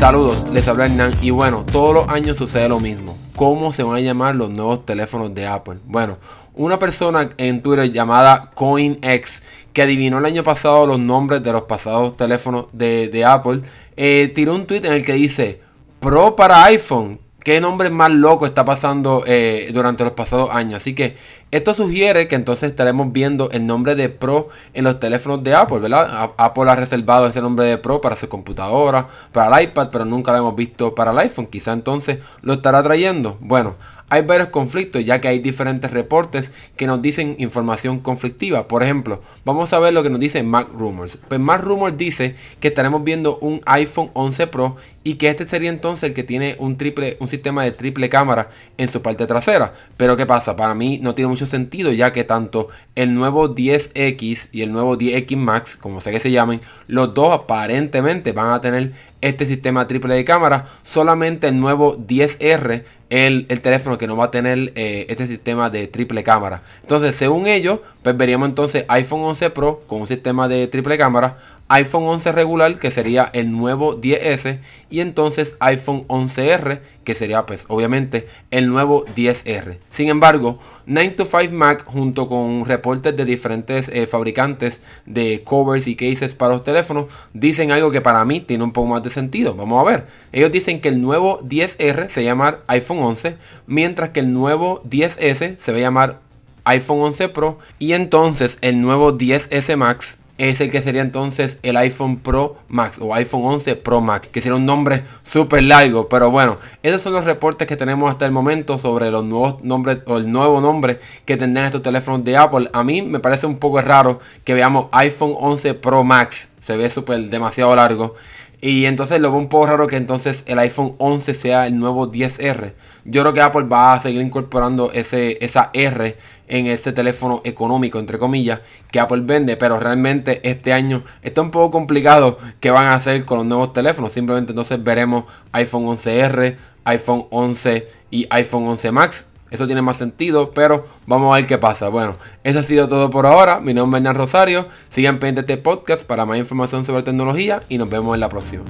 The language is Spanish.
Saludos, les habla Hernán y bueno, todos los años sucede lo mismo. ¿Cómo se van a llamar los nuevos teléfonos de Apple? Bueno, una persona en Twitter llamada CoinX que adivinó el año pasado los nombres de los pasados teléfonos de, Apple, eh, tiró un tweet en el que dice Pro para iPhone. ¿Qué nombre más loco está pasando eh, durante los pasados años? Así que esto sugiere que entonces estaremos viendo el nombre de Pro en los teléfonos de Apple, ¿verdad? Apple ha reservado ese nombre de Pro para su computadora, para el iPad, pero nunca lo hemos visto para el iPhone. Quizá entonces lo estará trayendo. Bueno, hay varios conflictos ya que hay diferentes reportes que nos dicen información conflictiva. Por ejemplo, vamos a ver lo que nos dice Mac Rumors. Pues Mac Rumors dice que estaremos viendo un iPhone 11 Pro y que este sería entonces el que tiene un triple un sistema de triple cámara en su parte trasera. Pero ¿qué pasa? Para mí no tiene sentido ya que tanto el nuevo 10X y el nuevo 10X Max, como sé que se llamen, los dos aparentemente van a tener este sistema triple de cámara. Solamente el nuevo 10R el, el teléfono que no va a tener eh, este sistema de triple cámara. Entonces, según ellos, pues veríamos entonces iPhone 11 Pro con un sistema de triple cámara, iPhone 11 regular, que sería el nuevo 10S, y entonces iPhone 11R, que sería pues obviamente el nuevo 10R. Sin embargo, 9 to 5 Mac junto con reportes de diferentes eh, fabricantes de covers y cases para los teléfonos dicen algo que para mí tiene un poco más de sentido. Vamos a ver. Ellos dicen que el nuevo 10R se llama iPhone 11, mientras que el nuevo 10S se va a llamar iPhone 11 Pro y entonces el nuevo 10S Max es el que sería entonces el iPhone Pro Max o iPhone 11 Pro Max, que sería un nombre súper largo, pero bueno, esos son los reportes que tenemos hasta el momento sobre los nuevos nombres o el nuevo nombre que tendrán estos teléfonos de Apple. A mí me parece un poco raro que veamos iPhone 11 Pro Max, se ve súper demasiado largo. Y entonces lo veo un poco raro que entonces el iPhone 11 sea el nuevo 10R. Yo creo que Apple va a seguir incorporando ese, esa R en ese teléfono económico, entre comillas, que Apple vende. Pero realmente este año está un poco complicado qué van a hacer con los nuevos teléfonos. Simplemente entonces veremos iPhone 11R, iPhone 11 y iPhone 11 Max. Eso tiene más sentido, pero vamos a ver qué pasa. Bueno, eso ha sido todo por ahora. Mi nombre es Hernán Rosario. Sigan pendientes este podcast para más información sobre tecnología y nos vemos en la próxima.